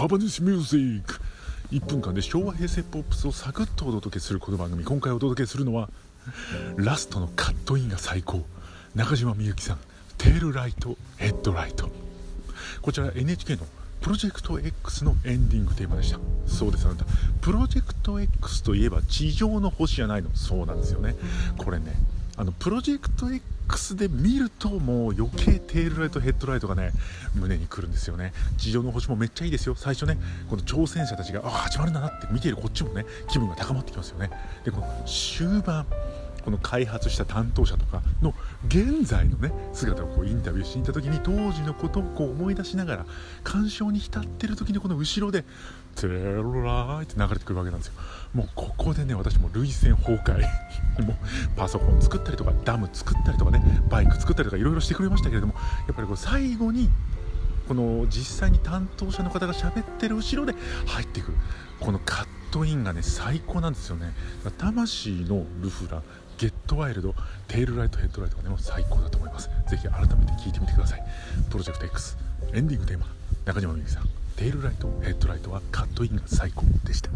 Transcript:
パパニスミュージック1分間で昭和平成ポップスをサクッとお届けするこの番組。今回お届けするのはラストのカットインが最高。中島みゆきさんテールライトヘッドライト。こちら NHK のプロジェクト X のエンディングテーマでした。そうですあなた。プロジェクト X といえば地上の星じゃないの。そうなんですよね。これねあのプロジェクト X で見るともう余計テールライトヘッドライトがね胸にくるんですよね。地上の星もめっちゃいいですよ。最初ねこの挑戦者たちがあ始まるんだなって見ているこっちもね気分が高まってきますよね。でこの終盤この開発した担当者とかの現在のね姿をこうインタビューしに行った時に当時のことをこう思い出しながら鑑賞に浸ってる時にこの後ろで「テロラーイ」って流れてくるわけなんですよもうここでね私も涙腺崩壊もうパソコン作ったりとかダム作ったりとかねバイク作ったりとかいろいろしてくれましたけれどもやっぱりこう最後にこの実際に担当者の方が喋ってる後ろで入っていくこのカットインがね最高なんですよね。魂のルフラゲットワイルドテールライトヘッドライトがねもう最高だと思います。ぜひ改めて聞いてみてください。プロジェクト X エンディングテーマ中島みゆきさん。テールライトヘッドライトはカットインが最高でした。